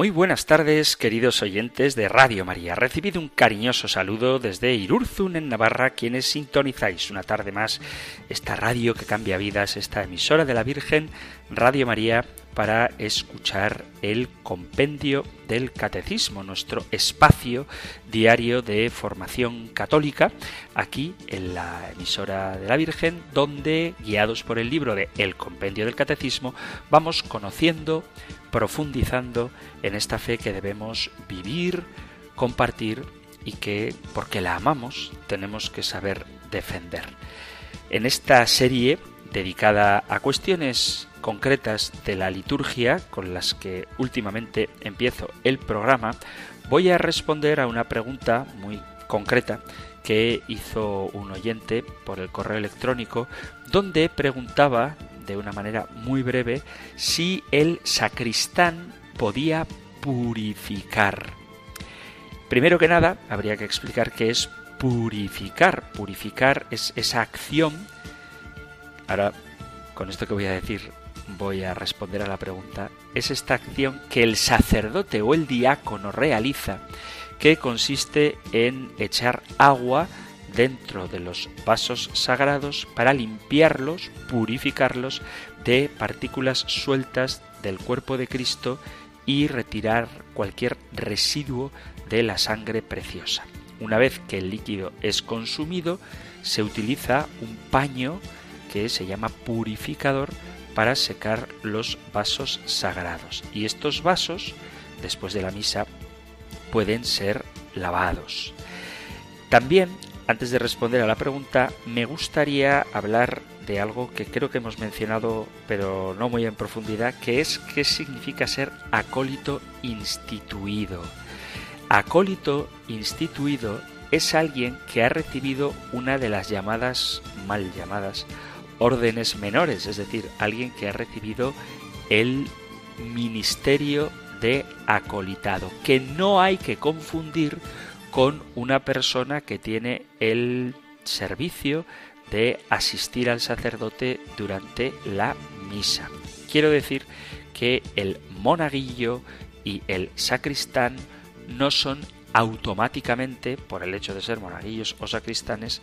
Muy buenas tardes, queridos oyentes de Radio María. Recibido un cariñoso saludo desde Irurzun, en Navarra, quienes sintonizáis una tarde más esta radio que cambia vidas, esta emisora de la Virgen, Radio María, para escuchar el compendio del catecismo, nuestro espacio diario de formación católica, aquí en la emisora de la Virgen, donde, guiados por el libro de El compendio del catecismo, vamos conociendo profundizando en esta fe que debemos vivir, compartir y que, porque la amamos, tenemos que saber defender. En esta serie dedicada a cuestiones concretas de la liturgia, con las que últimamente empiezo el programa, voy a responder a una pregunta muy concreta que hizo un oyente por el correo electrónico, donde preguntaba de una manera muy breve si el sacristán podía purificar. Primero que nada, habría que explicar qué es purificar. Purificar es esa acción. Ahora, con esto que voy a decir, voy a responder a la pregunta. Es esta acción que el sacerdote o el diácono realiza, que consiste en echar agua dentro de los vasos sagrados para limpiarlos, purificarlos de partículas sueltas del cuerpo de Cristo y retirar cualquier residuo de la sangre preciosa. Una vez que el líquido es consumido, se utiliza un paño que se llama purificador para secar los vasos sagrados. Y estos vasos, después de la misa, pueden ser lavados. También antes de responder a la pregunta, me gustaría hablar de algo que creo que hemos mencionado, pero no muy en profundidad, que es qué significa ser acólito instituido. Acólito instituido es alguien que ha recibido una de las llamadas, mal llamadas, órdenes menores, es decir, alguien que ha recibido el ministerio de acolitado, que no hay que confundir con una persona que tiene el servicio de asistir al sacerdote durante la misa. Quiero decir que el monaguillo y el sacristán no son automáticamente, por el hecho de ser monaguillos o sacristanes,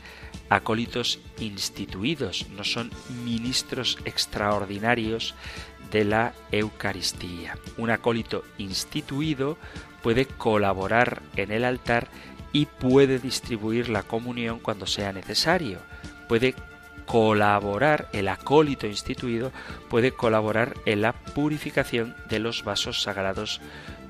acólitos instituidos, no son ministros extraordinarios de la Eucaristía. Un acólito instituido puede colaborar en el altar y puede distribuir la comunión cuando sea necesario. Puede colaborar, el acólito instituido puede colaborar en la purificación de los vasos sagrados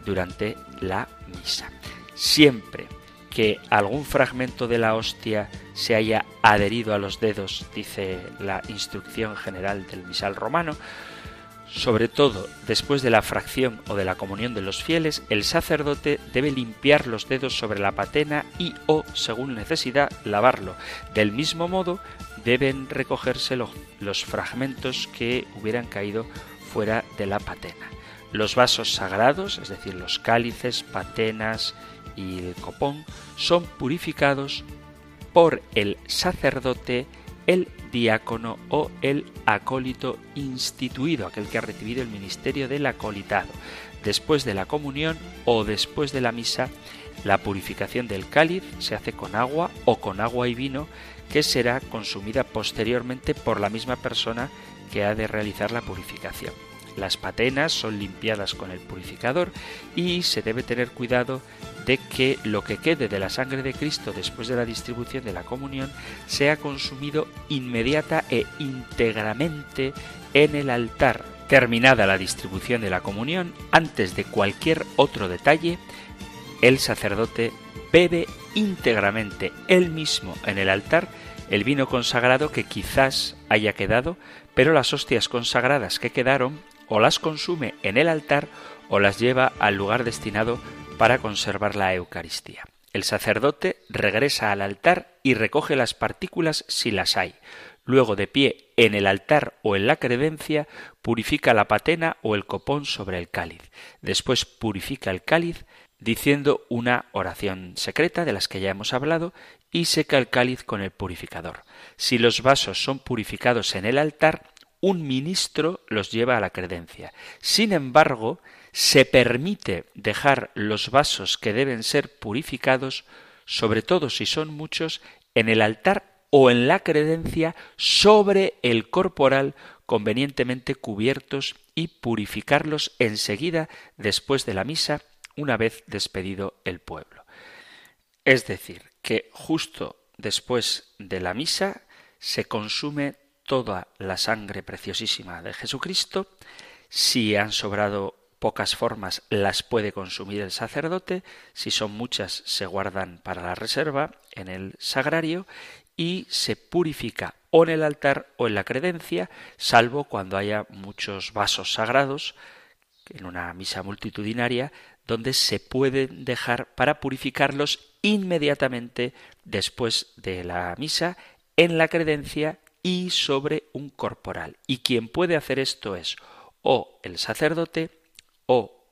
durante la misa. Siempre que algún fragmento de la hostia se haya adherido a los dedos, dice la instrucción general del misal romano, sobre todo después de la fracción o de la comunión de los fieles, el sacerdote debe limpiar los dedos sobre la patena y o, según necesidad, lavarlo. Del mismo modo, deben recogerse los fragmentos que hubieran caído fuera de la patena. Los vasos sagrados, es decir, los cálices, patenas y el copón, son purificados por el sacerdote el diácono o el acólito instituido, aquel que ha recibido el ministerio del acolitado. Después de la comunión o después de la misa, la purificación del cáliz se hace con agua o con agua y vino que será consumida posteriormente por la misma persona que ha de realizar la purificación. Las patenas son limpiadas con el purificador y se debe tener cuidado de que lo que quede de la sangre de Cristo después de la distribución de la comunión sea consumido inmediata e íntegramente en el altar. Terminada la distribución de la comunión, antes de cualquier otro detalle, el sacerdote bebe íntegramente él mismo en el altar el vino consagrado que quizás haya quedado, pero las hostias consagradas que quedaron o las consume en el altar o las lleva al lugar destinado para conservar la Eucaristía. El sacerdote regresa al altar y recoge las partículas si las hay. Luego, de pie en el altar o en la credencia, purifica la patena o el copón sobre el cáliz. Después purifica el cáliz diciendo una oración secreta de las que ya hemos hablado y seca el cáliz con el purificador. Si los vasos son purificados en el altar, un ministro los lleva a la credencia. Sin embargo, se permite dejar los vasos que deben ser purificados, sobre todo si son muchos, en el altar o en la credencia sobre el corporal convenientemente cubiertos y purificarlos enseguida después de la misa una vez despedido el pueblo. Es decir, que justo después de la misa se consume toda la sangre preciosísima de Jesucristo, si han sobrado pocas formas las puede consumir el sacerdote, si son muchas se guardan para la reserva en el sagrario y se purifica o en el altar o en la credencia, salvo cuando haya muchos vasos sagrados, en una misa multitudinaria, donde se pueden dejar para purificarlos inmediatamente después de la misa en la credencia y sobre un corporal. Y quien puede hacer esto es o el sacerdote o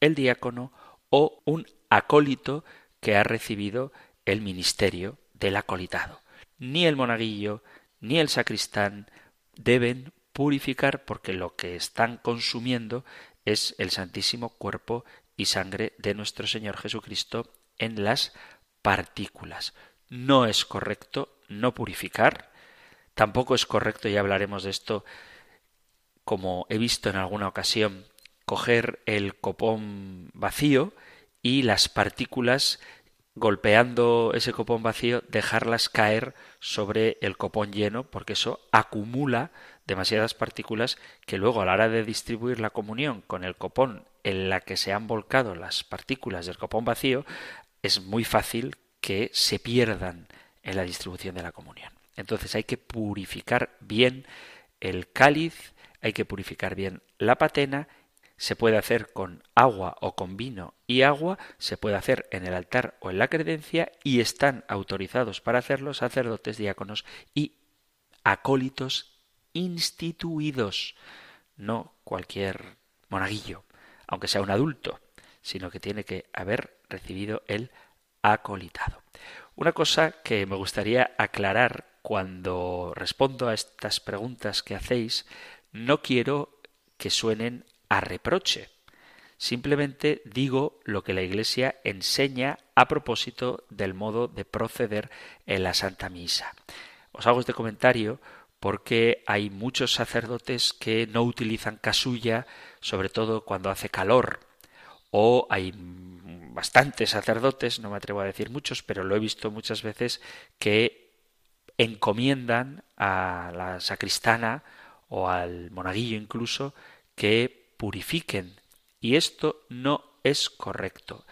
el diácono o un acólito que ha recibido el ministerio del acolitado ni el monaguillo, ni el sacristán deben purificar porque lo que están consumiendo es el santísimo cuerpo y sangre de nuestro Señor Jesucristo en las partículas. No es correcto no purificar, tampoco es correcto, y hablaremos de esto, como he visto en alguna ocasión, coger el copón vacío y las partículas golpeando ese copón vacío, dejarlas caer sobre el copón lleno, porque eso acumula demasiadas partículas que luego a la hora de distribuir la comunión con el copón en la que se han volcado las partículas del copón vacío, es muy fácil que se pierdan en la distribución de la comunión. Entonces hay que purificar bien el cáliz, hay que purificar bien la patena se puede hacer con agua o con vino y agua, se puede hacer en el altar o en la credencia y están autorizados para hacerlo sacerdotes, diáconos y acólitos instituidos, no cualquier monaguillo, aunque sea un adulto, sino que tiene que haber recibido el acolitado. Una cosa que me gustaría aclarar cuando respondo a estas preguntas que hacéis, no quiero que suenen a reproche. Simplemente digo lo que la Iglesia enseña a propósito del modo de proceder en la Santa Misa. Os hago este comentario porque hay muchos sacerdotes que no utilizan casulla, sobre todo cuando hace calor, o hay bastantes sacerdotes, no me atrevo a decir muchos, pero lo he visto muchas veces, que encomiendan a la sacristana o al monaguillo incluso que purifiquen. Y esto no es correcto.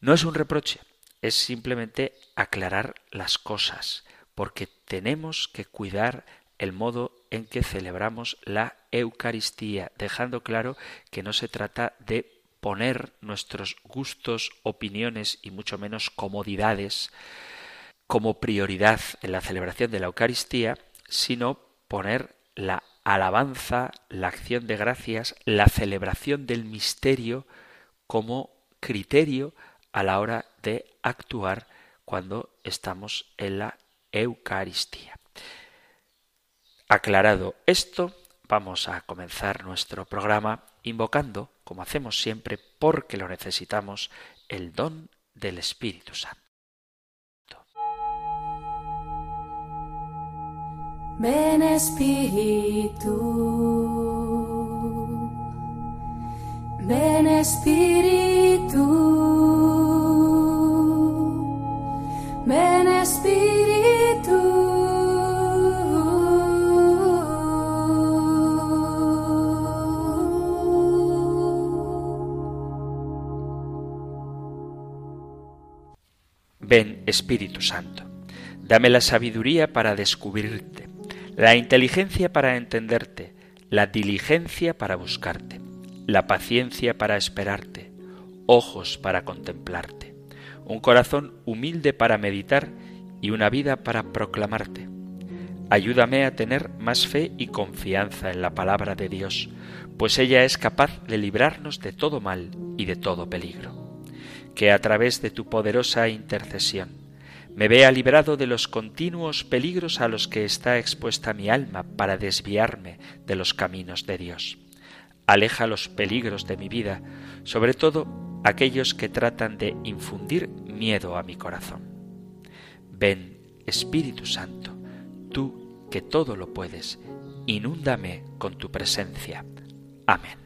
No es un reproche, es simplemente aclarar las cosas, porque tenemos que cuidar el modo en que celebramos la Eucaristía, dejando claro que no se trata de poner nuestros gustos, opiniones y mucho menos comodidades como prioridad en la celebración de la Eucaristía, sino poner la alabanza, la acción de gracias, la celebración del misterio como criterio a la hora de actuar cuando estamos en la Eucaristía. Aclarado esto, vamos a comenzar nuestro programa invocando, como hacemos siempre, porque lo necesitamos, el don del Espíritu Santo. Ven Espíritu, ven Espíritu, ven Espíritu. Ven Espíritu Santo, dame la sabiduría para descubrirte la inteligencia para entenderte, la diligencia para buscarte, la paciencia para esperarte, ojos para contemplarte, un corazón humilde para meditar y una vida para proclamarte. Ayúdame a tener más fe y confianza en la palabra de Dios, pues ella es capaz de librarnos de todo mal y de todo peligro. Que a través de tu poderosa intercesión me vea librado de los continuos peligros a los que está expuesta mi alma para desviarme de los caminos de Dios. Aleja los peligros de mi vida, sobre todo aquellos que tratan de infundir miedo a mi corazón. Ven, Espíritu Santo, tú que todo lo puedes, inúndame con tu presencia. Amén.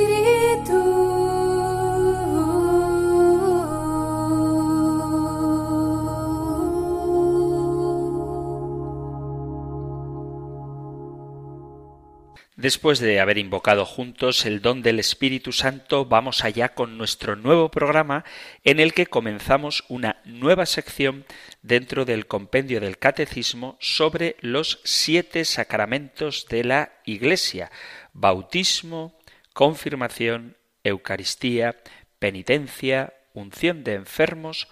Después de haber invocado juntos el don del Espíritu Santo, vamos allá con nuestro nuevo programa en el que comenzamos una nueva sección dentro del compendio del Catecismo sobre los siete sacramentos de la Iglesia, bautismo, confirmación, Eucaristía, penitencia, unción de enfermos,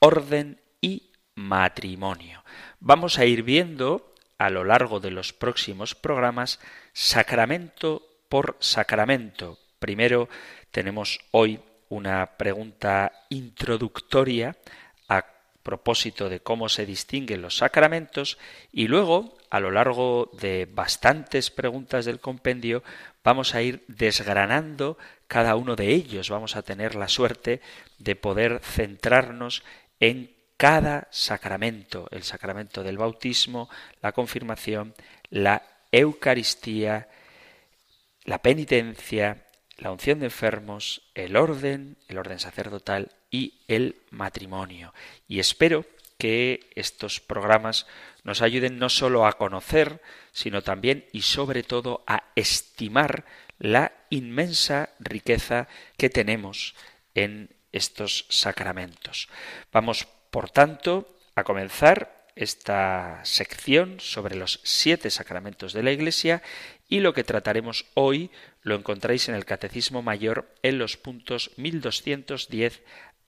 orden y matrimonio. Vamos a ir viendo a lo largo de los próximos programas sacramento por sacramento. Primero tenemos hoy una pregunta introductoria a propósito de cómo se distinguen los sacramentos y luego a lo largo de bastantes preguntas del compendio vamos a ir desgranando cada uno de ellos. Vamos a tener la suerte de poder centrarnos en cada sacramento, el sacramento del bautismo, la confirmación, la Eucaristía, la penitencia, la unción de enfermos, el orden, el orden sacerdotal y el matrimonio. Y espero que estos programas nos ayuden no solo a conocer, sino también y sobre todo a estimar la inmensa riqueza que tenemos en estos sacramentos. Vamos por tanto, a comenzar esta sección sobre los siete sacramentos de la Iglesia y lo que trataremos hoy lo encontráis en el Catecismo Mayor en los puntos 1210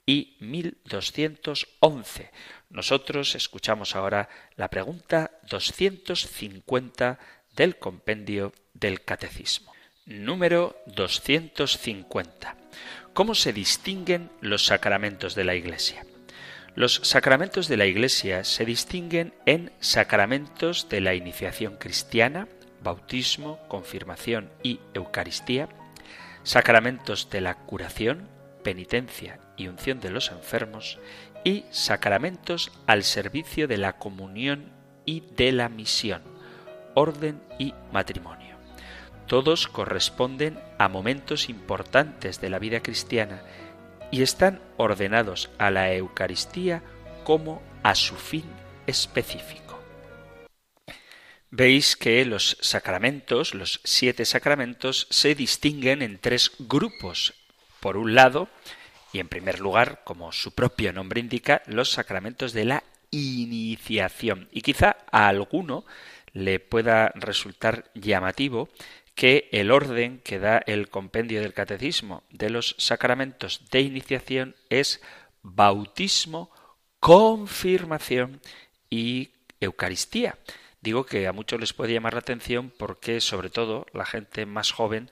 y 1211. Nosotros escuchamos ahora la pregunta 250 del compendio del Catecismo. Número 250. ¿Cómo se distinguen los sacramentos de la Iglesia? Los sacramentos de la Iglesia se distinguen en sacramentos de la iniciación cristiana, bautismo, confirmación y Eucaristía, sacramentos de la curación, penitencia y unción de los enfermos, y sacramentos al servicio de la comunión y de la misión, orden y matrimonio. Todos corresponden a momentos importantes de la vida cristiana y están ordenados a la Eucaristía como a su fin específico. Veis que los sacramentos, los siete sacramentos, se distinguen en tres grupos. Por un lado, y en primer lugar, como su propio nombre indica, los sacramentos de la iniciación. Y quizá a alguno le pueda resultar llamativo que el orden que da el compendio del catecismo de los sacramentos de iniciación es bautismo, confirmación y Eucaristía. Digo que a muchos les puede llamar la atención porque sobre todo la gente más joven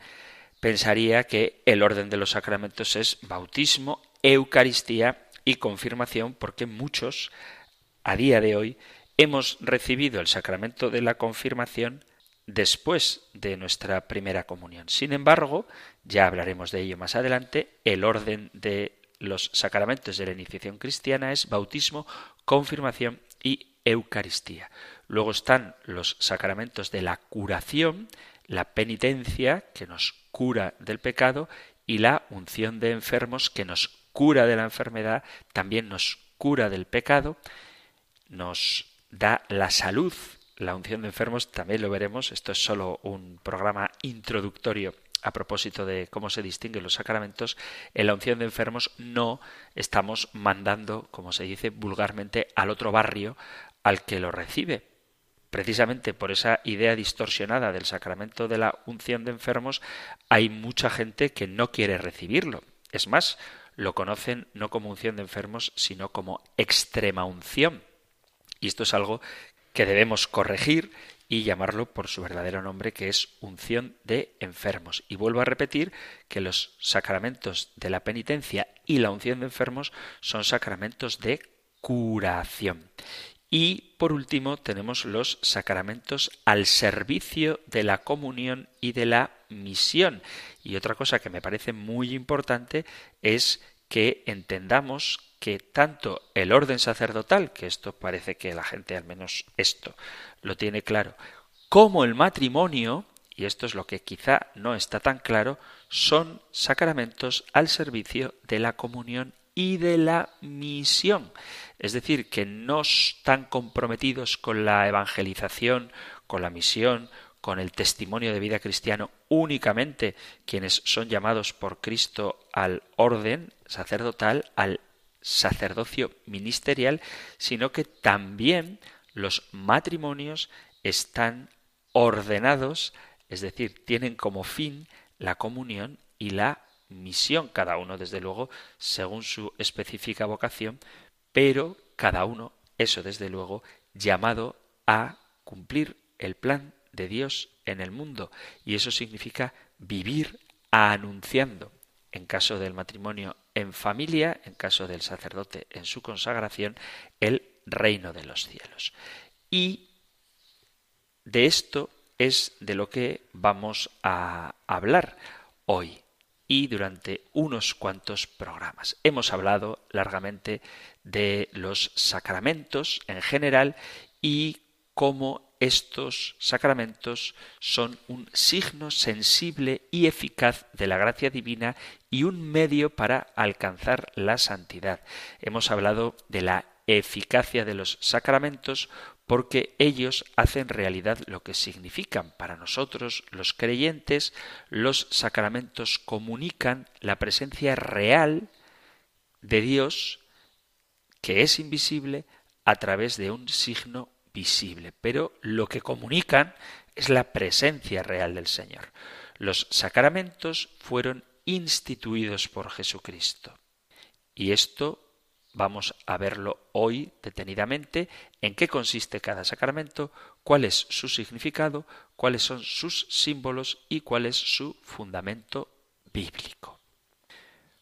pensaría que el orden de los sacramentos es bautismo, Eucaristía y confirmación porque muchos a día de hoy hemos recibido el sacramento de la confirmación después de nuestra primera comunión. Sin embargo, ya hablaremos de ello más adelante, el orden de los sacramentos de la iniciación cristiana es bautismo, confirmación y Eucaristía. Luego están los sacramentos de la curación, la penitencia, que nos cura del pecado, y la unción de enfermos, que nos cura de la enfermedad, también nos cura del pecado, nos da la salud la unción de enfermos también lo veremos. Esto es solo un programa introductorio a propósito de cómo se distinguen los sacramentos. En la unción de enfermos no estamos mandando, como se dice vulgarmente, al otro barrio al que lo recibe. Precisamente por esa idea distorsionada del sacramento de la unción de enfermos, hay mucha gente que no quiere recibirlo. Es más, lo conocen no como unción de enfermos, sino como extrema unción. Y esto es algo que debemos corregir y llamarlo por su verdadero nombre, que es unción de enfermos. Y vuelvo a repetir que los sacramentos de la penitencia y la unción de enfermos son sacramentos de curación. Y por último tenemos los sacramentos al servicio de la comunión y de la misión. Y otra cosa que me parece muy importante es que entendamos que tanto el orden sacerdotal, que esto parece que la gente al menos esto lo tiene claro, como el matrimonio, y esto es lo que quizá no está tan claro, son sacramentos al servicio de la comunión y de la misión. Es decir, que no están comprometidos con la evangelización, con la misión, con el testimonio de vida cristiano únicamente quienes son llamados por Cristo al orden sacerdotal, al sacerdocio ministerial, sino que también los matrimonios están ordenados, es decir, tienen como fin la comunión y la misión, cada uno desde luego según su específica vocación, pero cada uno, eso desde luego, llamado a cumplir el plan de Dios en el mundo. Y eso significa vivir anunciando, en caso del matrimonio en familia, en caso del sacerdote en su consagración, el reino de los cielos. Y de esto es de lo que vamos a hablar hoy y durante unos cuantos programas. Hemos hablado largamente de los sacramentos en general y cómo estos sacramentos son un signo sensible y eficaz de la gracia divina y un medio para alcanzar la santidad. Hemos hablado de la eficacia de los sacramentos porque ellos hacen realidad lo que significan para nosotros, los creyentes, los sacramentos comunican la presencia real de Dios, que es invisible, a través de un signo visible, pero lo que comunican es la presencia real del Señor. Los sacramentos fueron instituidos por Jesucristo. Y esto vamos a verlo hoy detenidamente, en qué consiste cada sacramento, cuál es su significado, cuáles son sus símbolos y cuál es su fundamento bíblico.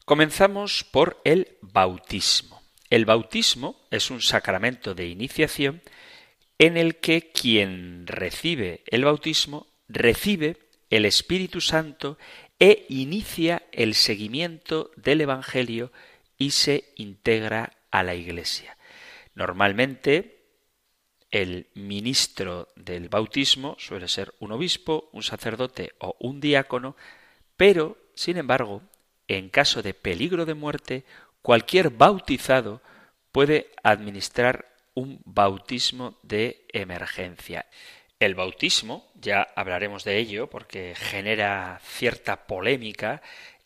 Comenzamos por el bautismo. El bautismo es un sacramento de iniciación en el que quien recibe el bautismo recibe el Espíritu Santo e inicia el seguimiento del Evangelio y se integra a la Iglesia. Normalmente el ministro del bautismo suele ser un obispo, un sacerdote o un diácono, pero, sin embargo, en caso de peligro de muerte, cualquier bautizado puede administrar un bautismo de emergencia. El bautismo, ya hablaremos de ello porque genera cierta polémica,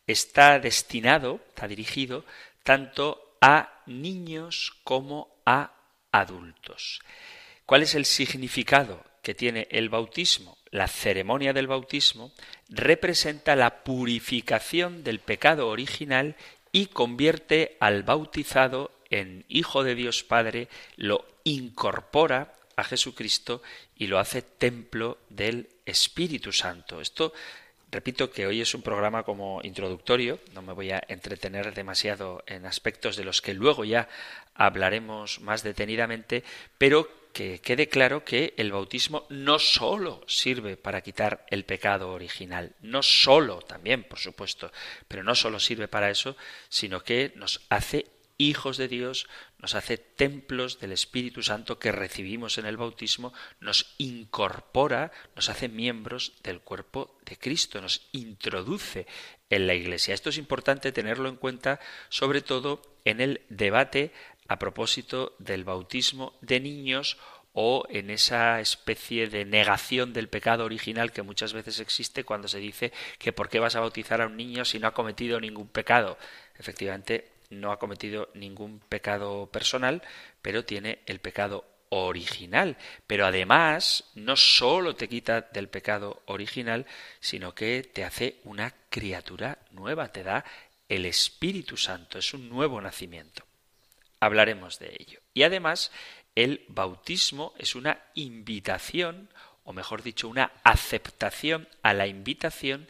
está destinado, está dirigido tanto a niños como a adultos. ¿Cuál es el significado que tiene el bautismo? La ceremonia del bautismo representa la purificación del pecado original y convierte al bautizado en Hijo de Dios Padre, lo incorpora a Jesucristo y lo hace templo del Espíritu Santo. Esto, repito que hoy es un programa como introductorio, no me voy a entretener demasiado en aspectos de los que luego ya hablaremos más detenidamente, pero que quede claro que el bautismo no sólo sirve para quitar el pecado original, no sólo también, por supuesto, pero no sólo sirve para eso, sino que nos hace hijos de Dios, nos hace templos del Espíritu Santo que recibimos en el bautismo, nos incorpora, nos hace miembros del cuerpo de Cristo, nos introduce en la Iglesia. Esto es importante tenerlo en cuenta, sobre todo en el debate a propósito del bautismo de niños o en esa especie de negación del pecado original que muchas veces existe cuando se dice que por qué vas a bautizar a un niño si no ha cometido ningún pecado. Efectivamente, no ha cometido ningún pecado personal, pero tiene el pecado original, pero además no sólo te quita del pecado original, sino que te hace una criatura nueva, te da el Espíritu Santo, es un nuevo nacimiento. Hablaremos de ello. Y además, el bautismo es una invitación, o mejor dicho, una aceptación a la invitación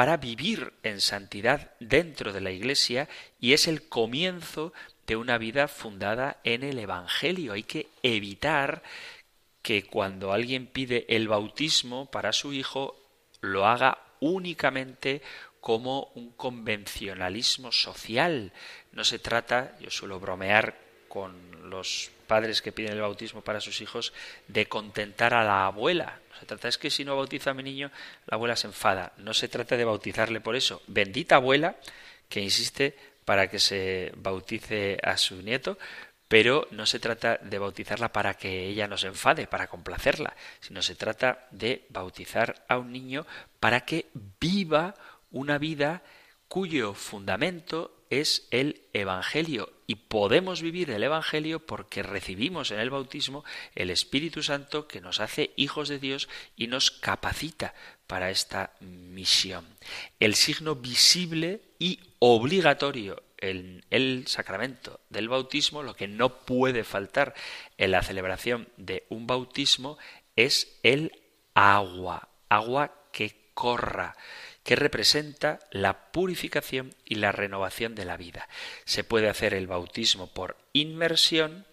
para vivir en santidad dentro de la Iglesia y es el comienzo de una vida fundada en el Evangelio. Hay que evitar que cuando alguien pide el bautismo para su hijo lo haga únicamente como un convencionalismo social. No se trata, yo suelo bromear con los padres que piden el bautismo para sus hijos, de contentar a la abuela. Se trata es que si no bautiza a mi niño, la abuela se enfada. No se trata de bautizarle por eso. Bendita abuela que insiste para que se bautice a su nieto, pero no se trata de bautizarla para que ella no se enfade, para complacerla, sino se trata de bautizar a un niño para que viva una vida cuyo fundamento es el Evangelio y podemos vivir el Evangelio porque recibimos en el bautismo el Espíritu Santo que nos hace hijos de Dios y nos capacita para esta misión. El signo visible y obligatorio en el sacramento del bautismo, lo que no puede faltar en la celebración de un bautismo es el agua, agua que corra que representa la purificación y la renovación de la vida. Se puede hacer el bautismo por inmersión,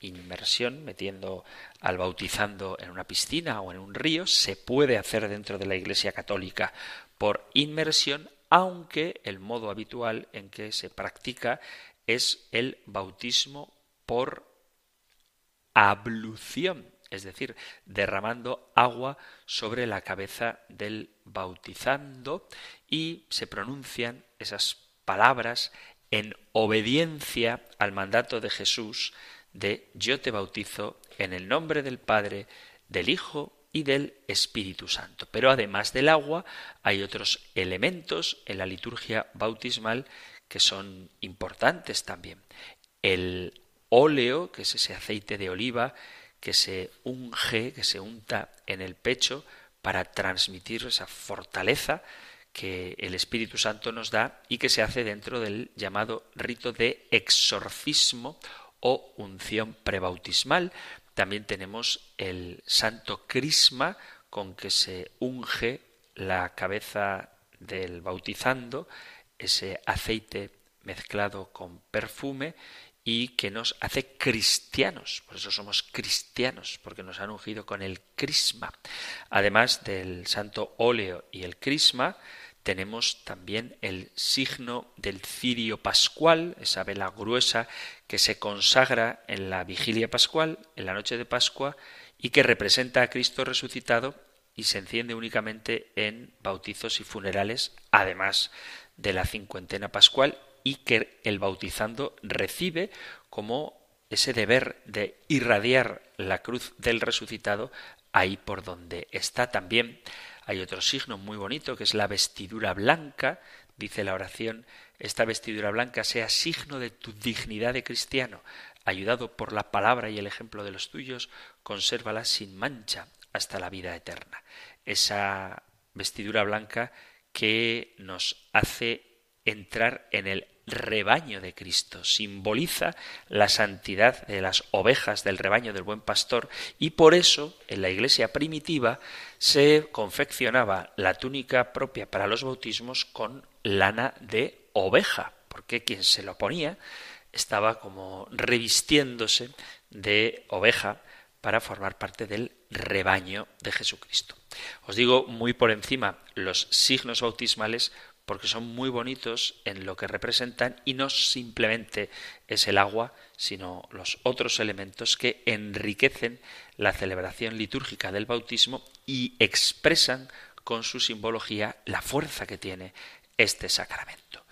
inmersión, metiendo al bautizando en una piscina o en un río, se puede hacer dentro de la Iglesia Católica por inmersión, aunque el modo habitual en que se practica es el bautismo por ablución, es decir, derramando agua sobre la cabeza del bautizando y se pronuncian esas palabras en obediencia al mandato de Jesús de yo te bautizo en el nombre del Padre, del Hijo y del Espíritu Santo. Pero además del agua hay otros elementos en la liturgia bautismal que son importantes también. El óleo, que es ese aceite de oliva que se unge, que se unta en el pecho para transmitir esa fortaleza que el Espíritu Santo nos da y que se hace dentro del llamado rito de exorcismo o unción prebautismal. También tenemos el santo crisma con que se unge la cabeza del bautizando, ese aceite mezclado con perfume y que nos hace cristianos. Por eso somos cristianos, porque nos han ungido con el crisma. Además del santo óleo y el crisma, tenemos también el signo del cirio pascual, esa vela gruesa que se consagra en la vigilia pascual, en la noche de Pascua, y que representa a Cristo resucitado y se enciende únicamente en bautizos y funerales, además de la cincuentena pascual y que el bautizando recibe como ese deber de irradiar la cruz del resucitado ahí por donde está también. Hay otro signo muy bonito que es la vestidura blanca, dice la oración, esta vestidura blanca sea signo de tu dignidad de cristiano, ayudado por la palabra y el ejemplo de los tuyos, consérvala sin mancha hasta la vida eterna. Esa vestidura blanca que nos hace entrar en el rebaño de Cristo, simboliza la santidad de las ovejas del rebaño del buen pastor y por eso en la iglesia primitiva se confeccionaba la túnica propia para los bautismos con lana de oveja, porque quien se lo ponía estaba como revistiéndose de oveja para formar parte del rebaño de Jesucristo. Os digo muy por encima los signos bautismales porque son muy bonitos en lo que representan y no simplemente es el agua, sino los otros elementos que enriquecen la celebración litúrgica del bautismo y expresan con su simbología la fuerza que tiene este sacramento.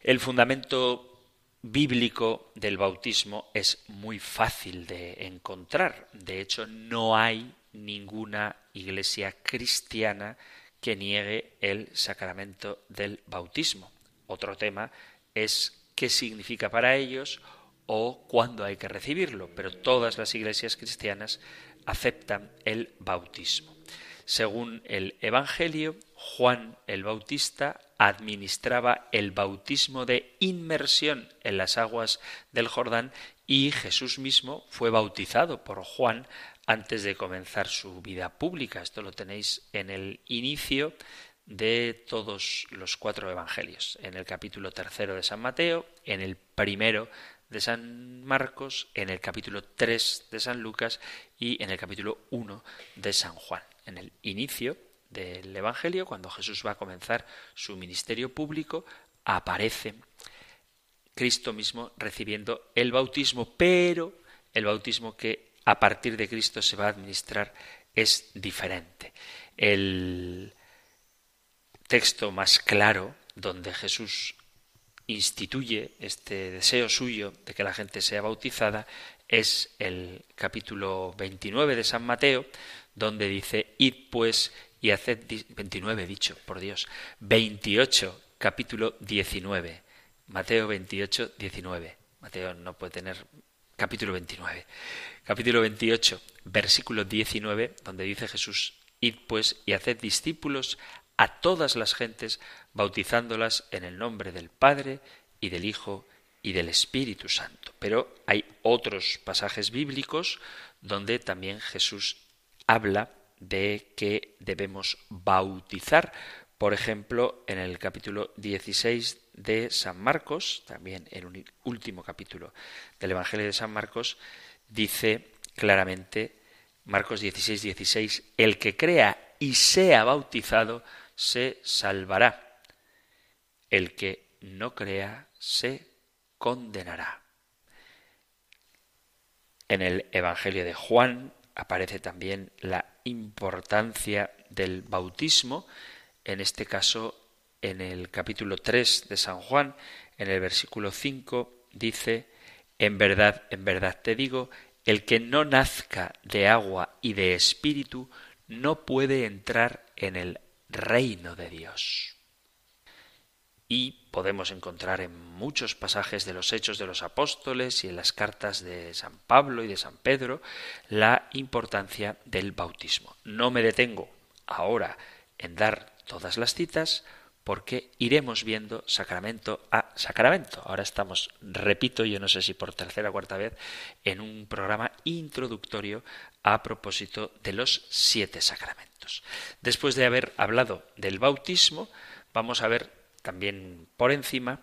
El fundamento bíblico del bautismo es muy fácil de encontrar. De hecho, no hay ninguna iglesia cristiana que niegue el sacramento del bautismo. Otro tema es qué significa para ellos o cuándo hay que recibirlo, pero todas las iglesias cristianas aceptan el bautismo. Según el Evangelio, Juan el Bautista administraba el bautismo de inmersión en las aguas del Jordán y Jesús mismo fue bautizado por Juan antes de comenzar su vida pública. Esto lo tenéis en el inicio de todos los cuatro evangelios, en el capítulo tercero de San Mateo, en el primero de San Marcos, en el capítulo 3 de San Lucas y en el capítulo 1 de San Juan. En el inicio del Evangelio, cuando Jesús va a comenzar su ministerio público, aparece Cristo mismo recibiendo el bautismo, pero el bautismo que a partir de Cristo se va a administrar es diferente. El texto más claro donde Jesús instituye este deseo suyo de que la gente sea bautizada es el capítulo 29 de San Mateo, donde dice, id pues y haced 29 dicho, por Dios, 28 capítulo 19. Mateo 28 19. Mateo no puede tener capítulo 29. Capítulo 28, versículo 19, donde dice Jesús, id pues y haced discípulos a todas las gentes, bautizándolas en el nombre del Padre y del Hijo y del Espíritu Santo. Pero hay otros pasajes bíblicos donde también Jesús habla de que debemos bautizar. Por ejemplo, en el capítulo 16 de San Marcos, también en un último capítulo del Evangelio de San Marcos, dice claramente, Marcos 16, 16, el que crea y sea bautizado se salvará. El que no crea se condenará. En el Evangelio de Juan aparece también la importancia del bautismo, en este caso en el capítulo 3 de San Juan, en el versículo 5, dice, En verdad, en verdad te digo, el que no nazca de agua y de espíritu no puede entrar en el reino de Dios. Y podemos encontrar en muchos pasajes de los Hechos de los Apóstoles y en las cartas de San Pablo y de San Pedro la importancia del bautismo. No me detengo ahora en dar todas las citas porque iremos viendo sacramento a sacramento. Ahora estamos, repito, yo no sé si por tercera o cuarta vez, en un programa introductorio a propósito de los siete sacramentos. Después de haber hablado del bautismo, vamos a ver también por encima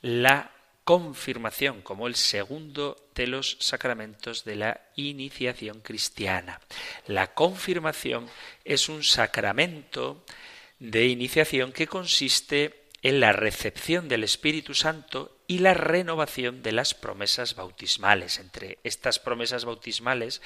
la confirmación como el segundo de los sacramentos de la iniciación cristiana. La confirmación es un sacramento de iniciación que consiste en la recepción del Espíritu Santo y la renovación de las promesas bautismales. Entre estas promesas bautismales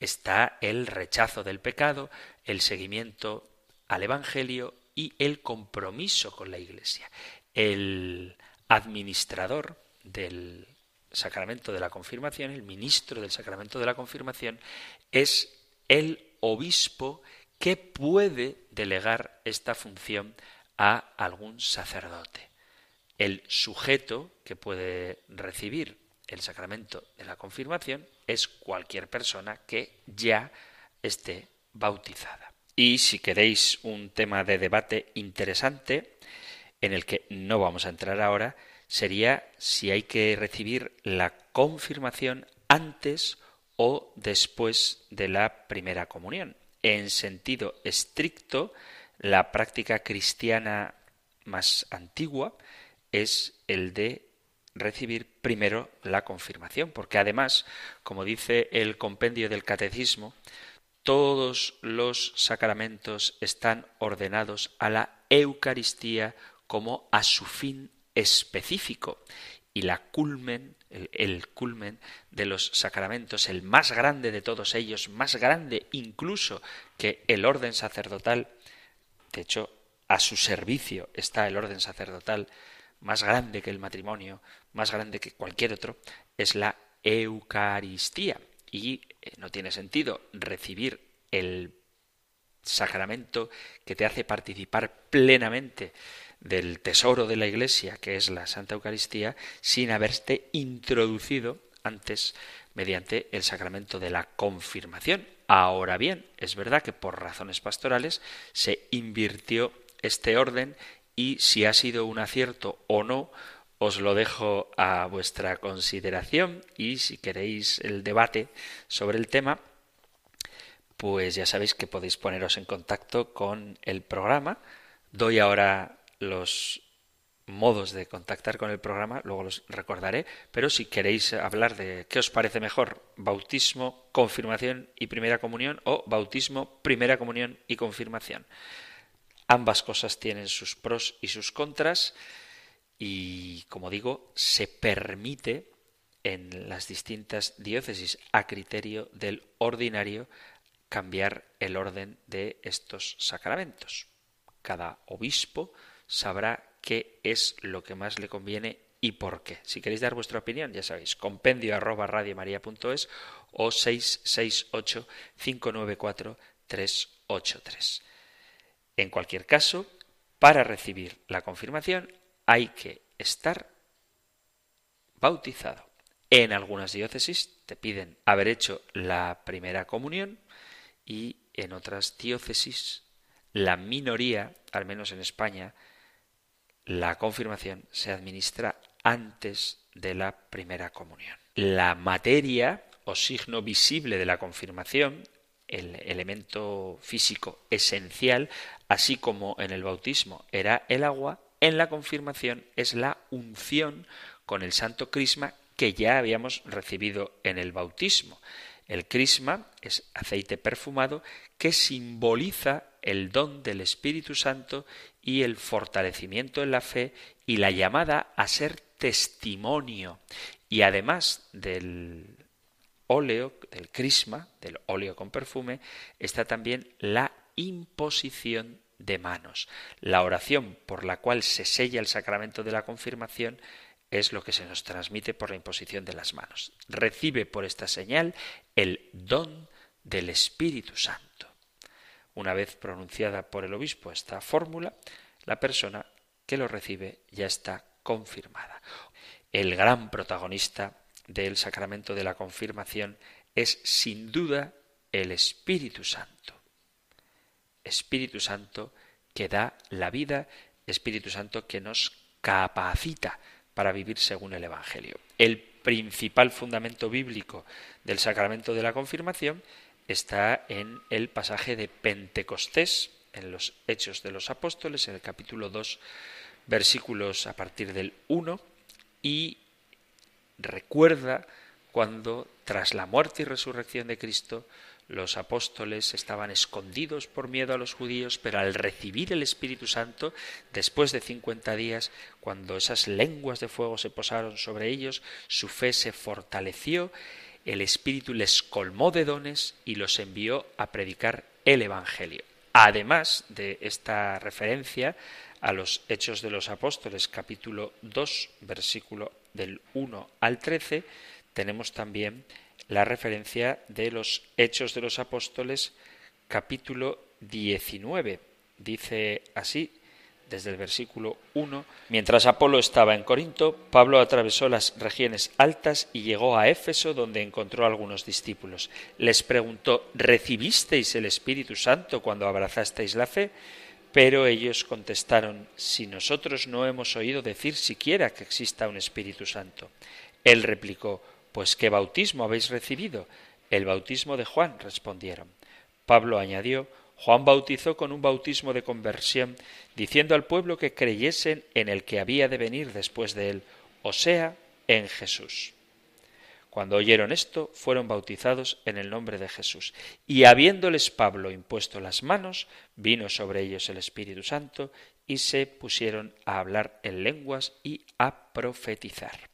está el rechazo del pecado, el seguimiento al Evangelio y el compromiso con la Iglesia. El administrador del sacramento de la confirmación, el ministro del sacramento de la confirmación, es el obispo que puede delegar esta función a algún sacerdote. El sujeto que puede recibir el sacramento de la confirmación es cualquier persona que ya esté bautizada. Y si queréis un tema de debate interesante, en el que no vamos a entrar ahora, sería si hay que recibir la confirmación antes o después de la primera comunión. En sentido estricto, la práctica cristiana más antigua es el de recibir primero la confirmación, porque además, como dice el compendio del catecismo, todos los sacramentos están ordenados a la Eucaristía como a su fin específico y la culmen, el, culmen de los sacramentos, el más grande de todos ellos, más grande incluso que el orden sacerdotal, de hecho, a su servicio está el orden sacerdotal, más grande que el matrimonio, más grande que cualquier otro, es la Eucaristía. Y eh, no tiene sentido recibir el sacramento que te hace participar plenamente del tesoro de la Iglesia, que es la Santa Eucaristía, sin haberte introducido antes mediante el sacramento de la confirmación. Ahora bien, es verdad que por razones pastorales se invirtió este orden y si ha sido un acierto o no, os lo dejo a vuestra consideración y si queréis el debate sobre el tema, pues ya sabéis que podéis poneros en contacto con el programa. Doy ahora los modos de contactar con el programa, luego los recordaré, pero si queréis hablar de qué os parece mejor, bautismo, confirmación y primera comunión o bautismo, primera comunión y confirmación. Ambas cosas tienen sus pros y sus contras y, como digo, se permite en las distintas diócesis a criterio del ordinario cambiar el orden de estos sacramentos. Cada obispo sabrá qué es lo que más le conviene y por qué. Si queréis dar vuestra opinión, ya sabéis, compendio arroba radiomaria.es o 668 594 383. En cualquier caso, para recibir la confirmación hay que estar bautizado. En algunas diócesis te piden haber hecho la primera comunión y en otras diócesis la minoría, al menos en España, la confirmación se administra antes de la primera comunión. La materia o signo visible de la confirmación, el elemento físico esencial, así como en el bautismo era el agua, en la confirmación es la unción con el santo crisma que ya habíamos recibido en el bautismo. El crisma es aceite perfumado que simboliza el don del Espíritu Santo y el fortalecimiento en la fe y la llamada a ser testimonio. Y además del óleo, del crisma, del óleo con perfume, está también la imposición de manos. La oración por la cual se sella el sacramento de la confirmación es lo que se nos transmite por la imposición de las manos. Recibe por esta señal el don del Espíritu Santo. Una vez pronunciada por el obispo esta fórmula, la persona que lo recibe ya está confirmada. El gran protagonista del sacramento de la confirmación es sin duda el Espíritu Santo. Espíritu Santo que da la vida, Espíritu Santo que nos capacita para vivir según el Evangelio. El principal fundamento bíblico del sacramento de la confirmación está en el pasaje de Pentecostés, en los Hechos de los Apóstoles, en el capítulo 2, versículos a partir del 1, y recuerda cuando, tras la muerte y resurrección de Cristo, los apóstoles estaban escondidos por miedo a los judíos, pero al recibir el Espíritu Santo, después de cincuenta días, cuando esas lenguas de fuego se posaron sobre ellos, su fe se fortaleció, el Espíritu les colmó de dones y los envió a predicar el Evangelio. Además de esta referencia a los Hechos de los Apóstoles, capítulo 2, versículo del 1 al 13, tenemos también la referencia de los Hechos de los Apóstoles capítulo 19. Dice así, desde el versículo 1, mientras Apolo estaba en Corinto, Pablo atravesó las regiones altas y llegó a Éfeso, donde encontró a algunos discípulos. Les preguntó, ¿recibisteis el Espíritu Santo cuando abrazasteis la fe? Pero ellos contestaron, si nosotros no hemos oído decir siquiera que exista un Espíritu Santo. Él replicó, pues ¿qué bautismo habéis recibido? El bautismo de Juan, respondieron. Pablo añadió, Juan bautizó con un bautismo de conversión, diciendo al pueblo que creyesen en el que había de venir después de él, o sea, en Jesús. Cuando oyeron esto, fueron bautizados en el nombre de Jesús. Y habiéndoles Pablo impuesto las manos, vino sobre ellos el Espíritu Santo, y se pusieron a hablar en lenguas y a profetizar.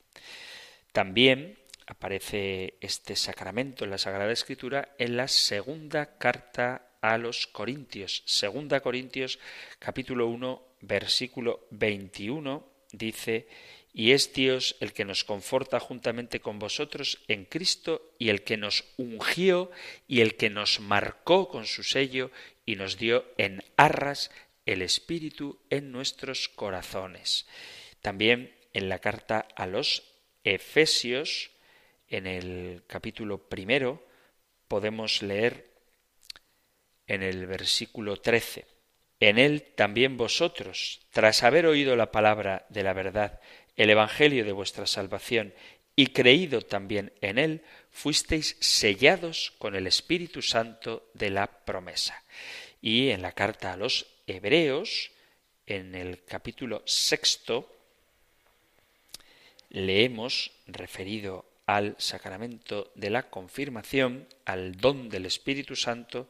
También aparece este sacramento en la Sagrada Escritura en la segunda carta a los Corintios. Segunda Corintios capítulo 1 versículo 21 dice, y es Dios el que nos conforta juntamente con vosotros en Cristo y el que nos ungió y el que nos marcó con su sello y nos dio en arras el Espíritu en nuestros corazones. También en la carta a los Efesios, En el capítulo primero podemos leer en el versículo 13. En él también vosotros, tras haber oído la palabra de la verdad, el Evangelio de vuestra salvación, y creído también en él, fuisteis sellados con el Espíritu Santo de la promesa. Y en la carta a los Hebreos, en el capítulo sexto, leemos, referido al sacramento de la confirmación, al don del Espíritu Santo,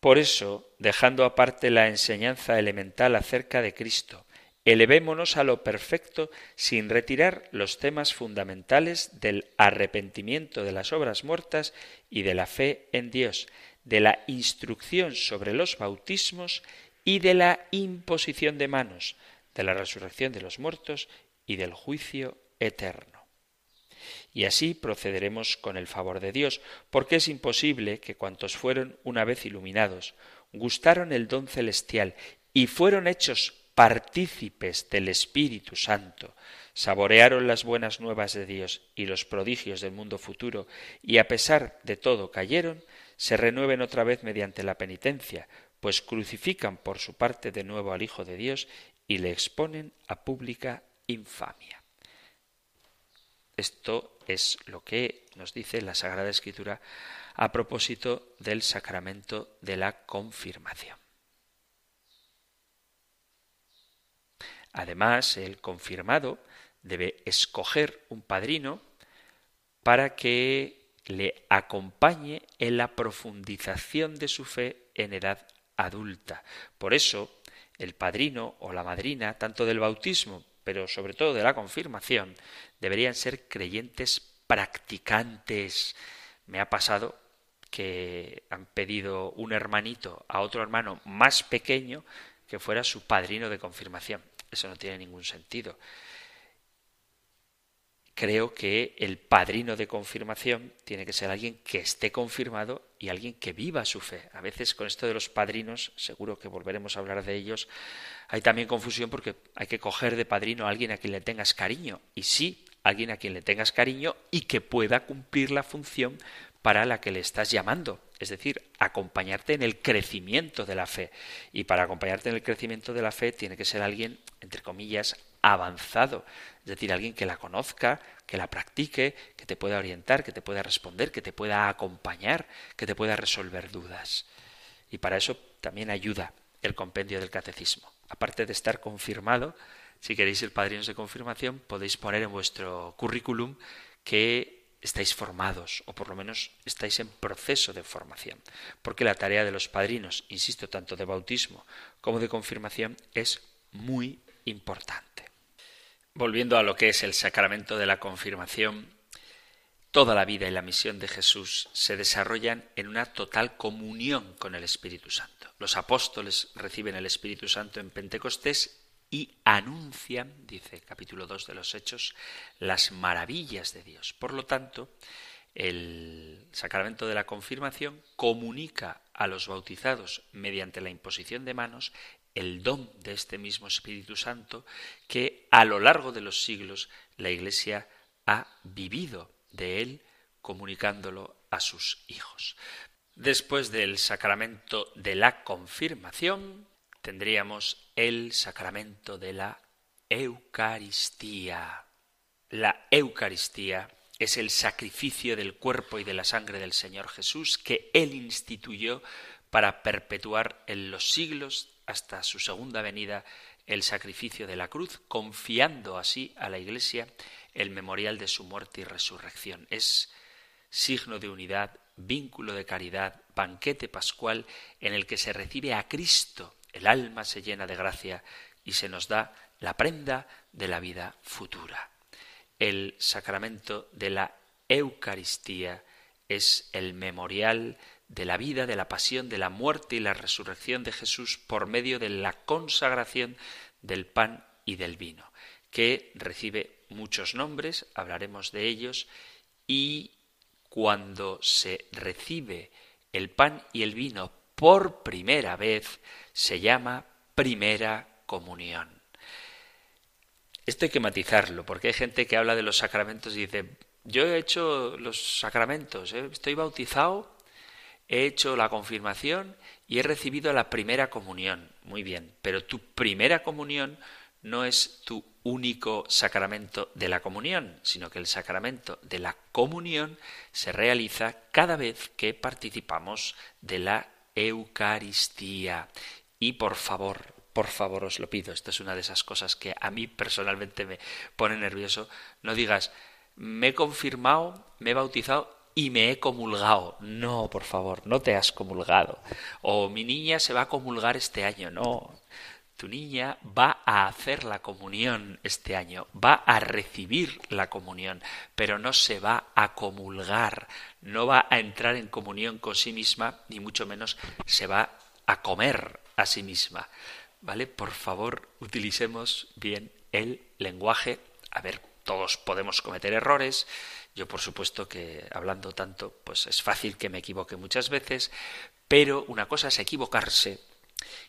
por eso, dejando aparte la enseñanza elemental acerca de Cristo, elevémonos a lo perfecto sin retirar los temas fundamentales del arrepentimiento de las obras muertas y de la fe en Dios, de la instrucción sobre los bautismos y de la imposición de manos, de la resurrección de los muertos y del juicio eterno. Y así procederemos con el favor de Dios, porque es imposible que cuantos fueron una vez iluminados, gustaron el don celestial y fueron hechos partícipes del Espíritu Santo, saborearon las buenas nuevas de Dios y los prodigios del mundo futuro, y a pesar de todo cayeron, se renueven otra vez mediante la penitencia, pues crucifican por su parte de nuevo al Hijo de Dios y le exponen a pública infamia. Esto es lo que nos dice la Sagrada Escritura a propósito del sacramento de la confirmación. Además, el confirmado debe escoger un padrino para que le acompañe en la profundización de su fe en edad adulta. Por eso, el padrino o la madrina, tanto del bautismo pero sobre todo de la confirmación, deberían ser creyentes practicantes. Me ha pasado que han pedido un hermanito a otro hermano más pequeño que fuera su padrino de confirmación. Eso no tiene ningún sentido. Creo que el padrino de confirmación tiene que ser alguien que esté confirmado y alguien que viva su fe. A veces con esto de los padrinos, seguro que volveremos a hablar de ellos, hay también confusión porque hay que coger de padrino a alguien a quien le tengas cariño. Y sí, alguien a quien le tengas cariño y que pueda cumplir la función para la que le estás llamando, es decir, acompañarte en el crecimiento de la fe. Y para acompañarte en el crecimiento de la fe tiene que ser alguien, entre comillas, avanzado, es decir, alguien que la conozca, que la practique, que te pueda orientar, que te pueda responder, que te pueda acompañar, que te pueda resolver dudas. Y para eso también ayuda el compendio del catecismo aparte de estar confirmado, si queréis ser padrinos de confirmación, podéis poner en vuestro currículum que estáis formados o por lo menos estáis en proceso de formación. Porque la tarea de los padrinos, insisto, tanto de bautismo como de confirmación, es muy importante. Volviendo a lo que es el sacramento de la confirmación, toda la vida y la misión de Jesús se desarrollan en una total comunión con el Espíritu Santo. Los apóstoles reciben el Espíritu Santo en Pentecostés y anuncian, dice capítulo 2 de los Hechos, las maravillas de Dios. Por lo tanto, el sacramento de la confirmación comunica a los bautizados mediante la imposición de manos el don de este mismo Espíritu Santo que a lo largo de los siglos la Iglesia ha vivido de él comunicándolo a sus hijos. Después del sacramento de la confirmación, tendríamos el sacramento de la Eucaristía. La Eucaristía es el sacrificio del cuerpo y de la sangre del Señor Jesús que Él instituyó para perpetuar en los siglos hasta su segunda venida el sacrificio de la cruz, confiando así a la Iglesia el memorial de su muerte y resurrección. Es signo de unidad vínculo de caridad, banquete pascual en el que se recibe a Cristo, el alma se llena de gracia y se nos da la prenda de la vida futura. El sacramento de la Eucaristía es el memorial de la vida, de la pasión, de la muerte y la resurrección de Jesús por medio de la consagración del pan y del vino, que recibe muchos nombres, hablaremos de ellos, y cuando se recibe el pan y el vino por primera vez, se llama primera comunión. Esto hay que matizarlo, porque hay gente que habla de los sacramentos y dice, yo he hecho los sacramentos, ¿eh? estoy bautizado, he hecho la confirmación y he recibido la primera comunión. Muy bien, pero tu primera comunión no es tu único sacramento de la comunión, sino que el sacramento de la comunión se realiza cada vez que participamos de la Eucaristía. Y por favor, por favor os lo pido, esta es una de esas cosas que a mí personalmente me pone nervioso, no digas, me he confirmado, me he bautizado y me he comulgado. No, por favor, no te has comulgado. O mi niña se va a comulgar este año. No, tu niña va a hacer la comunión este año, va a recibir la comunión, pero no se va a comulgar, no va a entrar en comunión con sí misma, ni mucho menos se va a comer a sí misma. ¿Vale? Por favor, utilicemos bien el lenguaje. A ver, todos podemos cometer errores. Yo, por supuesto, que hablando tanto, pues es fácil que me equivoque muchas veces, pero una cosa es equivocarse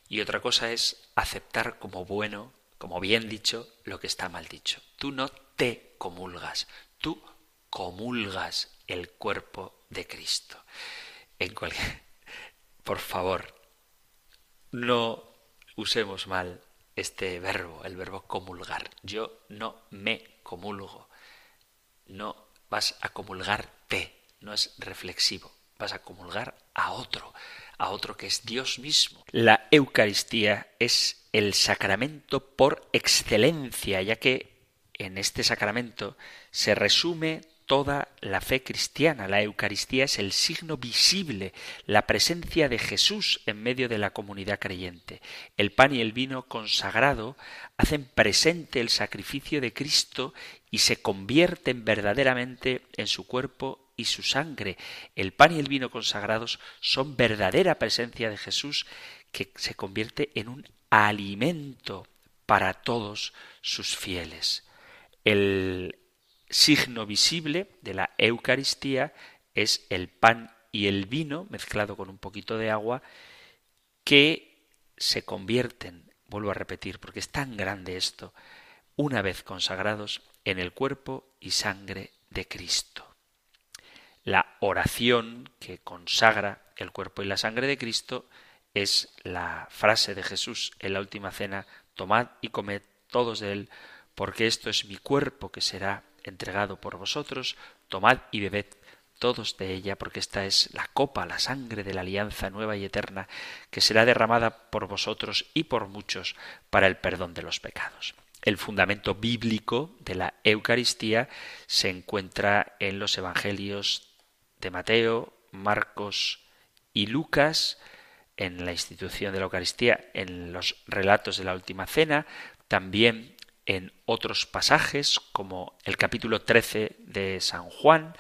y otra cosa es aceptar como bueno, como bien dicho, lo que está mal dicho. Tú no te comulgas, tú comulgas el cuerpo de Cristo. En cualquier... Por favor, no usemos mal este verbo, el verbo comulgar. Yo no me comulgo. No vas a comulgarte, no es reflexivo. Vas a comulgar a otro a otro que es Dios mismo. La Eucaristía es el sacramento por excelencia, ya que en este sacramento se resume toda la fe cristiana. La Eucaristía es el signo visible, la presencia de Jesús en medio de la comunidad creyente. El pan y el vino consagrado hacen presente el sacrificio de Cristo y se convierten verdaderamente en su cuerpo y su sangre. El pan y el vino consagrados son verdadera presencia de Jesús que se convierte en un alimento para todos sus fieles. El signo visible de la Eucaristía es el pan y el vino mezclado con un poquito de agua que se convierten, vuelvo a repetir, porque es tan grande esto, una vez consagrados en el cuerpo y sangre de Cristo la oración que consagra el cuerpo y la sangre de Cristo es la frase de Jesús en la última cena, tomad y comed todos de él, porque esto es mi cuerpo que será entregado por vosotros, tomad y bebed todos de ella, porque esta es la copa, la sangre de la alianza nueva y eterna, que será derramada por vosotros y por muchos para el perdón de los pecados. El fundamento bíblico de la Eucaristía se encuentra en los Evangelios de Mateo, Marcos y Lucas, en la institución de la Eucaristía, en los relatos de la Última Cena, también en otros pasajes como el capítulo 13 de San Juan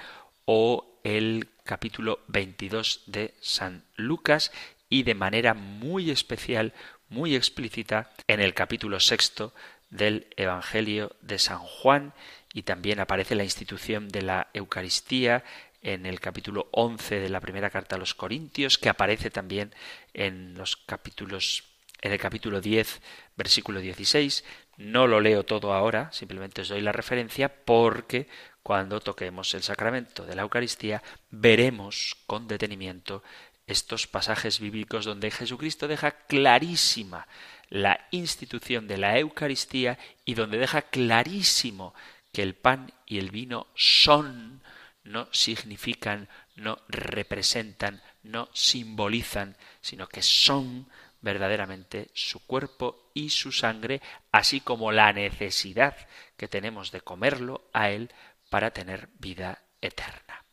o el capítulo 22 de San Lucas y de manera muy especial, muy explícita en el capítulo sexto del Evangelio de San Juan y también aparece la institución de la Eucaristía en el capítulo 11 de la primera carta a los Corintios, que aparece también en los capítulos en el capítulo 10, versículo 16. No lo leo todo ahora, simplemente os doy la referencia porque cuando toquemos el sacramento de la Eucaristía veremos con detenimiento estos pasajes bíblicos donde Jesucristo deja clarísima la institución de la Eucaristía y donde deja clarísimo que el pan y el vino son no significan, no representan, no simbolizan, sino que son verdaderamente su cuerpo y su sangre, así como la necesidad que tenemos de comerlo a él para tener vida eterna.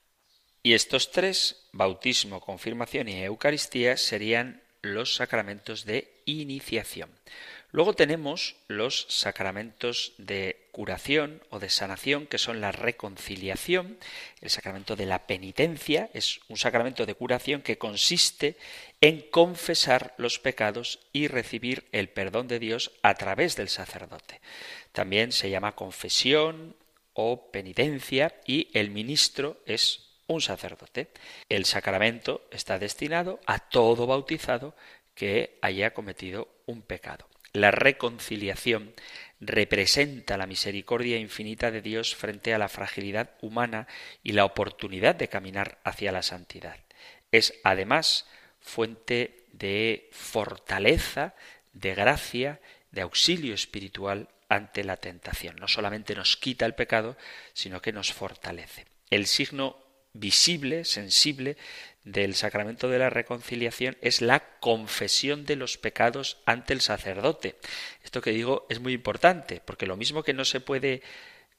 Y estos tres, bautismo, confirmación y Eucaristía, serían los sacramentos de iniciación. Luego tenemos los sacramentos de curación o de sanación, que son la reconciliación, el sacramento de la penitencia, es un sacramento de curación que consiste en confesar los pecados y recibir el perdón de Dios a través del sacerdote. También se llama confesión o penitencia y el ministro es un sacerdote. El sacramento está destinado a todo bautizado que haya cometido un pecado. La reconciliación representa la misericordia infinita de Dios frente a la fragilidad humana y la oportunidad de caminar hacia la santidad. Es además fuente de fortaleza, de gracia, de auxilio espiritual ante la tentación. No solamente nos quita el pecado, sino que nos fortalece. El signo visible, sensible del sacramento de la reconciliación es la confesión de los pecados ante el sacerdote. Esto que digo es muy importante, porque lo mismo que no se puede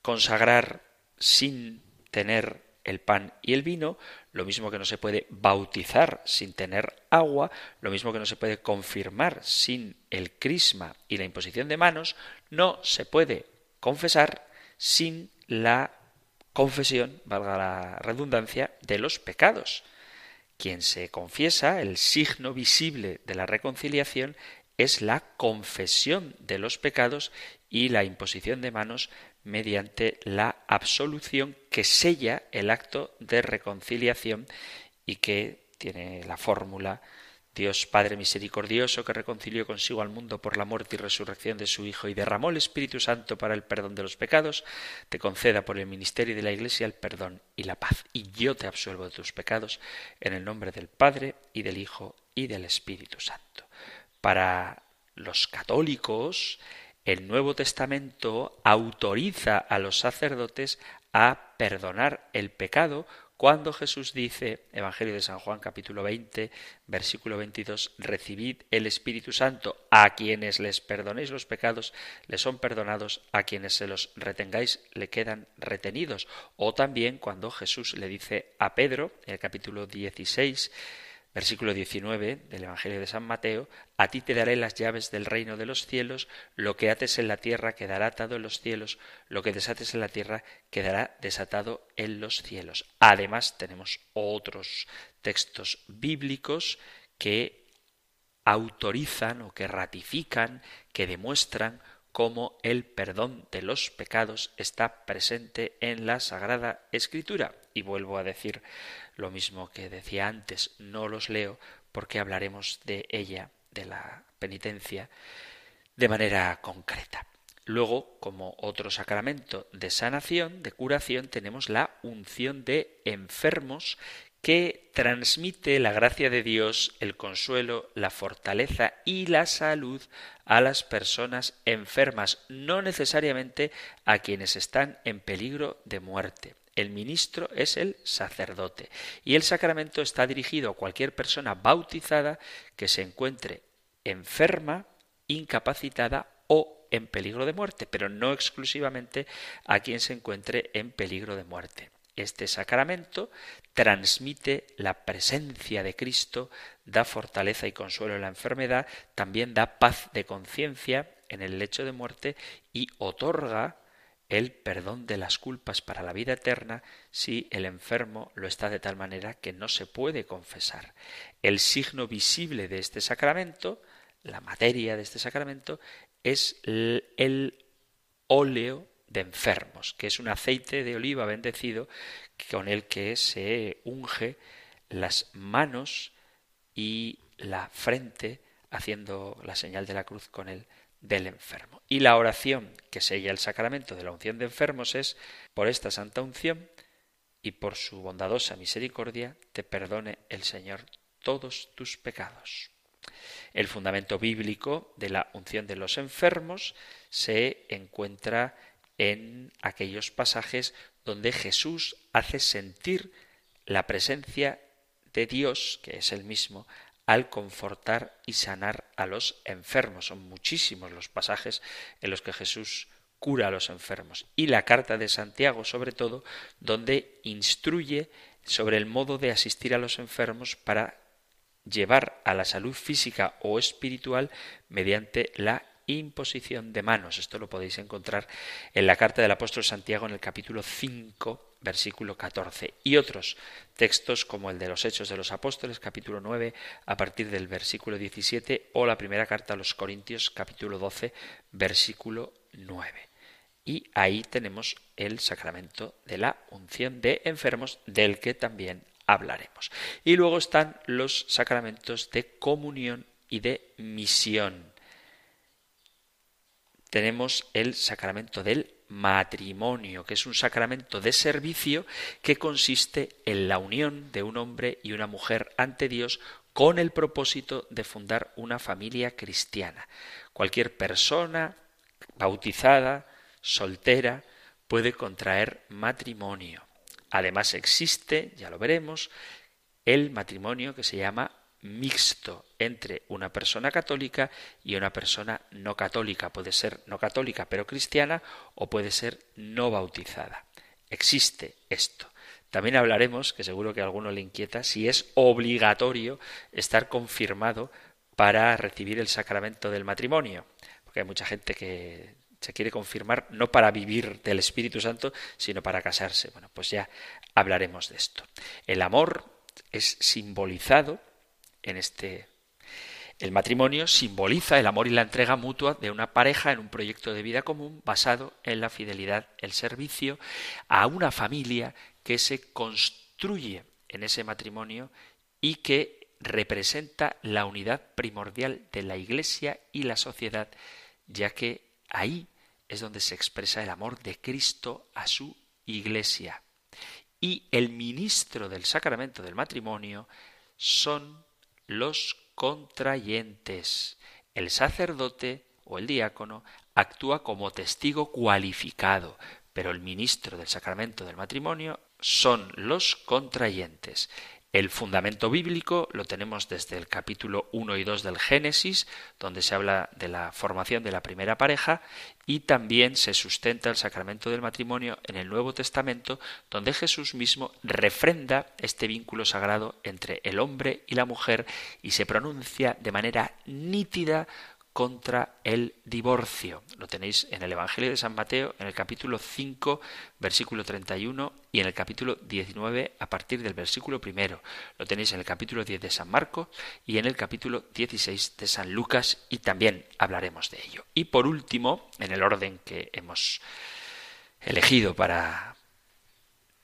consagrar sin tener el pan y el vino, lo mismo que no se puede bautizar sin tener agua, lo mismo que no se puede confirmar sin el crisma y la imposición de manos, no se puede confesar sin la confesión, valga la redundancia, de los pecados. Quien se confiesa, el signo visible de la reconciliación, es la confesión de los pecados y la imposición de manos mediante la absolución que sella el acto de reconciliación y que tiene la fórmula Dios Padre misericordioso que reconcilió consigo al mundo por la muerte y resurrección de su Hijo y derramó el Espíritu Santo para el perdón de los pecados, te conceda por el ministerio de la Iglesia el perdón y la paz. Y yo te absuelvo de tus pecados en el nombre del Padre y del Hijo y del Espíritu Santo. Para los católicos, el Nuevo Testamento autoriza a los sacerdotes a perdonar el pecado cuando Jesús dice, Evangelio de San Juan capítulo 20, versículo 22, recibid el Espíritu Santo, a quienes les perdonéis los pecados, les son perdonados, a quienes se los retengáis, le quedan retenidos. O también cuando Jesús le dice a Pedro, en el capítulo 16, Versículo 19 del Evangelio de San Mateo, a ti te daré las llaves del reino de los cielos, lo que ates en la tierra quedará atado en los cielos, lo que desates en la tierra quedará desatado en los cielos. Además tenemos otros textos bíblicos que autorizan o que ratifican, que demuestran cómo el perdón de los pecados está presente en la Sagrada Escritura. Y vuelvo a decir lo mismo que decía antes, no los leo porque hablaremos de ella, de la penitencia, de manera concreta. Luego, como otro sacramento de sanación, de curación, tenemos la unción de enfermos que transmite la gracia de Dios, el consuelo, la fortaleza y la salud a las personas enfermas, no necesariamente a quienes están en peligro de muerte. El ministro es el sacerdote y el sacramento está dirigido a cualquier persona bautizada que se encuentre enferma, incapacitada o en peligro de muerte, pero no exclusivamente a quien se encuentre en peligro de muerte. Este sacramento transmite la presencia de Cristo, da fortaleza y consuelo en la enfermedad, también da paz de conciencia en el lecho de muerte y otorga el perdón de las culpas para la vida eterna si el enfermo lo está de tal manera que no se puede confesar. El signo visible de este sacramento, la materia de este sacramento, es el óleo de enfermos, que es un aceite de oliva bendecido con el que se unge las manos y la frente, haciendo la señal de la cruz con él del enfermo. Y la oración que sella el sacramento de la unción de enfermos es, por esta santa unción y por su bondadosa misericordia, te perdone el Señor todos tus pecados. El fundamento bíblico de la unción de los enfermos se encuentra en aquellos pasajes donde Jesús hace sentir la presencia de Dios, que es el mismo, al confortar y sanar a los enfermos. Son muchísimos los pasajes en los que Jesús cura a los enfermos. Y la carta de Santiago, sobre todo, donde instruye sobre el modo de asistir a los enfermos para llevar a la salud física o espiritual mediante la imposición de manos. Esto lo podéis encontrar en la carta del apóstol Santiago en el capítulo 5, versículo 14. Y otros textos como el de los Hechos de los Apóstoles, capítulo 9, a partir del versículo 17, o la primera carta a los Corintios, capítulo 12, versículo 9. Y ahí tenemos el sacramento de la unción de enfermos, del que también hablaremos. Y luego están los sacramentos de comunión y de misión tenemos el sacramento del matrimonio, que es un sacramento de servicio que consiste en la unión de un hombre y una mujer ante Dios con el propósito de fundar una familia cristiana. Cualquier persona bautizada, soltera, puede contraer matrimonio. Además existe, ya lo veremos, el matrimonio que se llama mixto entre una persona católica y una persona no católica. Puede ser no católica pero cristiana o puede ser no bautizada. Existe esto. También hablaremos, que seguro que a alguno le inquieta, si es obligatorio estar confirmado para recibir el sacramento del matrimonio. Porque hay mucha gente que se quiere confirmar no para vivir del Espíritu Santo, sino para casarse. Bueno, pues ya hablaremos de esto. El amor es simbolizado en este el matrimonio simboliza el amor y la entrega mutua de una pareja en un proyecto de vida común basado en la fidelidad, el servicio a una familia que se construye en ese matrimonio y que representa la unidad primordial de la Iglesia y la sociedad, ya que ahí es donde se expresa el amor de Cristo a su Iglesia. Y el ministro del sacramento del matrimonio son los contrayentes. El sacerdote o el diácono actúa como testigo cualificado, pero el ministro del sacramento del matrimonio son los contrayentes. El fundamento bíblico lo tenemos desde el capítulo 1 y 2 del Génesis, donde se habla de la formación de la primera pareja, y también se sustenta el sacramento del matrimonio en el Nuevo Testamento, donde Jesús mismo refrenda este vínculo sagrado entre el hombre y la mujer y se pronuncia de manera nítida contra el divorcio. Lo tenéis en el Evangelio de San Mateo, en el capítulo 5, versículo 31, y en el capítulo 19, a partir del versículo primero. Lo tenéis en el capítulo 10 de San Marcos y en el capítulo 16 de San Lucas, y también hablaremos de ello. Y por último, en el orden que hemos elegido para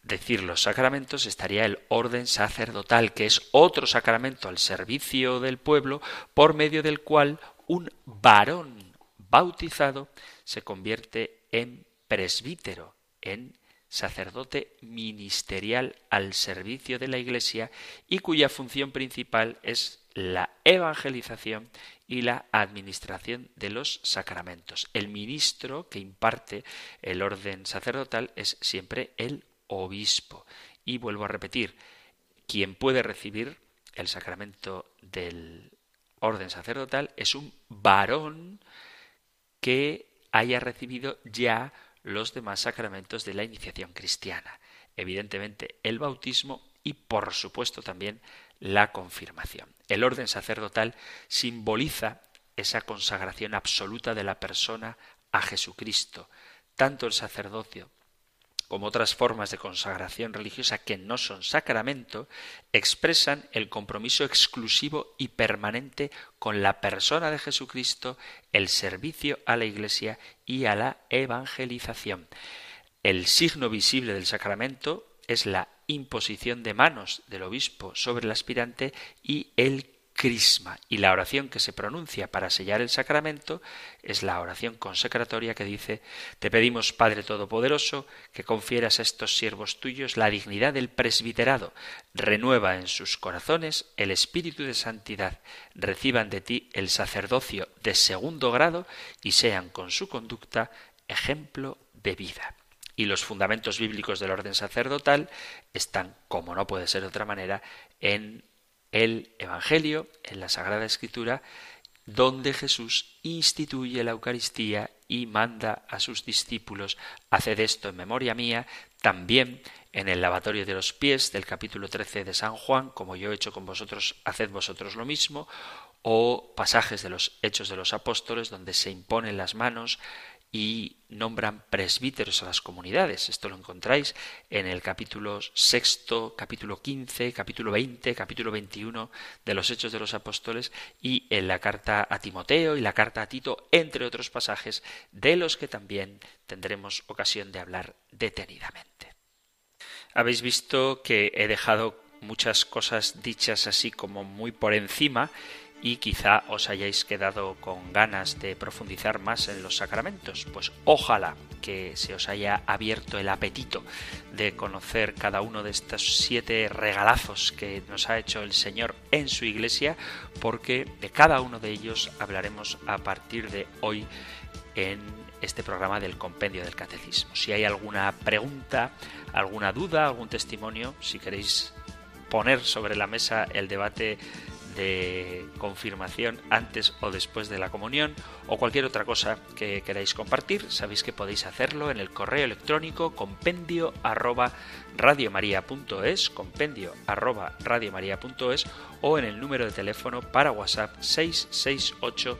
decir los sacramentos estaría el orden sacerdotal, que es otro sacramento al servicio del pueblo, por medio del cual un varón bautizado se convierte en presbítero, en sacerdote ministerial al servicio de la Iglesia y cuya función principal es la evangelización y la administración de los sacramentos. El ministro que imparte el orden sacerdotal es siempre el obispo. Y vuelvo a repetir, quien puede recibir el sacramento del orden sacerdotal es un varón que haya recibido ya los demás sacramentos de la iniciación cristiana. Evidentemente el bautismo y por supuesto también la confirmación. El orden sacerdotal simboliza esa consagración absoluta de la persona a Jesucristo. Tanto el sacerdocio como otras formas de consagración religiosa que no son sacramento, expresan el compromiso exclusivo y permanente con la persona de Jesucristo, el servicio a la Iglesia y a la evangelización. El signo visible del sacramento es la imposición de manos del obispo sobre el aspirante y el crisma. Y la oración que se pronuncia para sellar el sacramento es la oración consecratoria que dice Te pedimos, Padre Todopoderoso, que confieras a estos siervos tuyos la dignidad del presbiterado, renueva en sus corazones el espíritu de santidad, reciban de ti el sacerdocio de segundo grado y sean con su conducta ejemplo de vida. Y los fundamentos bíblicos del orden sacerdotal están, como no puede ser de otra manera, en el Evangelio, en la Sagrada Escritura, donde Jesús instituye la Eucaristía y manda a sus discípulos, haced esto en memoria mía, también en el lavatorio de los pies del capítulo 13 de San Juan, como yo he hecho con vosotros, haced vosotros lo mismo, o pasajes de los Hechos de los Apóstoles, donde se imponen las manos y nombran presbíteros a las comunidades. Esto lo encontráis en el capítulo sexto, capítulo quince, capítulo veinte, capítulo veintiuno de los Hechos de los Apóstoles y en la carta a Timoteo y la carta a Tito, entre otros pasajes de los que también tendremos ocasión de hablar detenidamente. Habéis visto que he dejado muchas cosas dichas así como muy por encima y quizá os hayáis quedado con ganas de profundizar más en los sacramentos. Pues ojalá que se os haya abierto el apetito de conocer cada uno de estos siete regalazos que nos ha hecho el Señor en su iglesia, porque de cada uno de ellos hablaremos a partir de hoy en este programa del compendio del catecismo. Si hay alguna pregunta, alguna duda, algún testimonio, si queréis poner sobre la mesa el debate de confirmación antes o después de la comunión o cualquier otra cosa que queráis compartir, sabéis que podéis hacerlo en el correo electrónico compendio arroba compendio arroba o en el número de teléfono para WhatsApp 668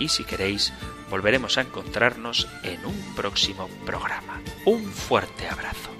y si queréis volveremos a encontrarnos en un próximo programa. Un fuerte abrazo.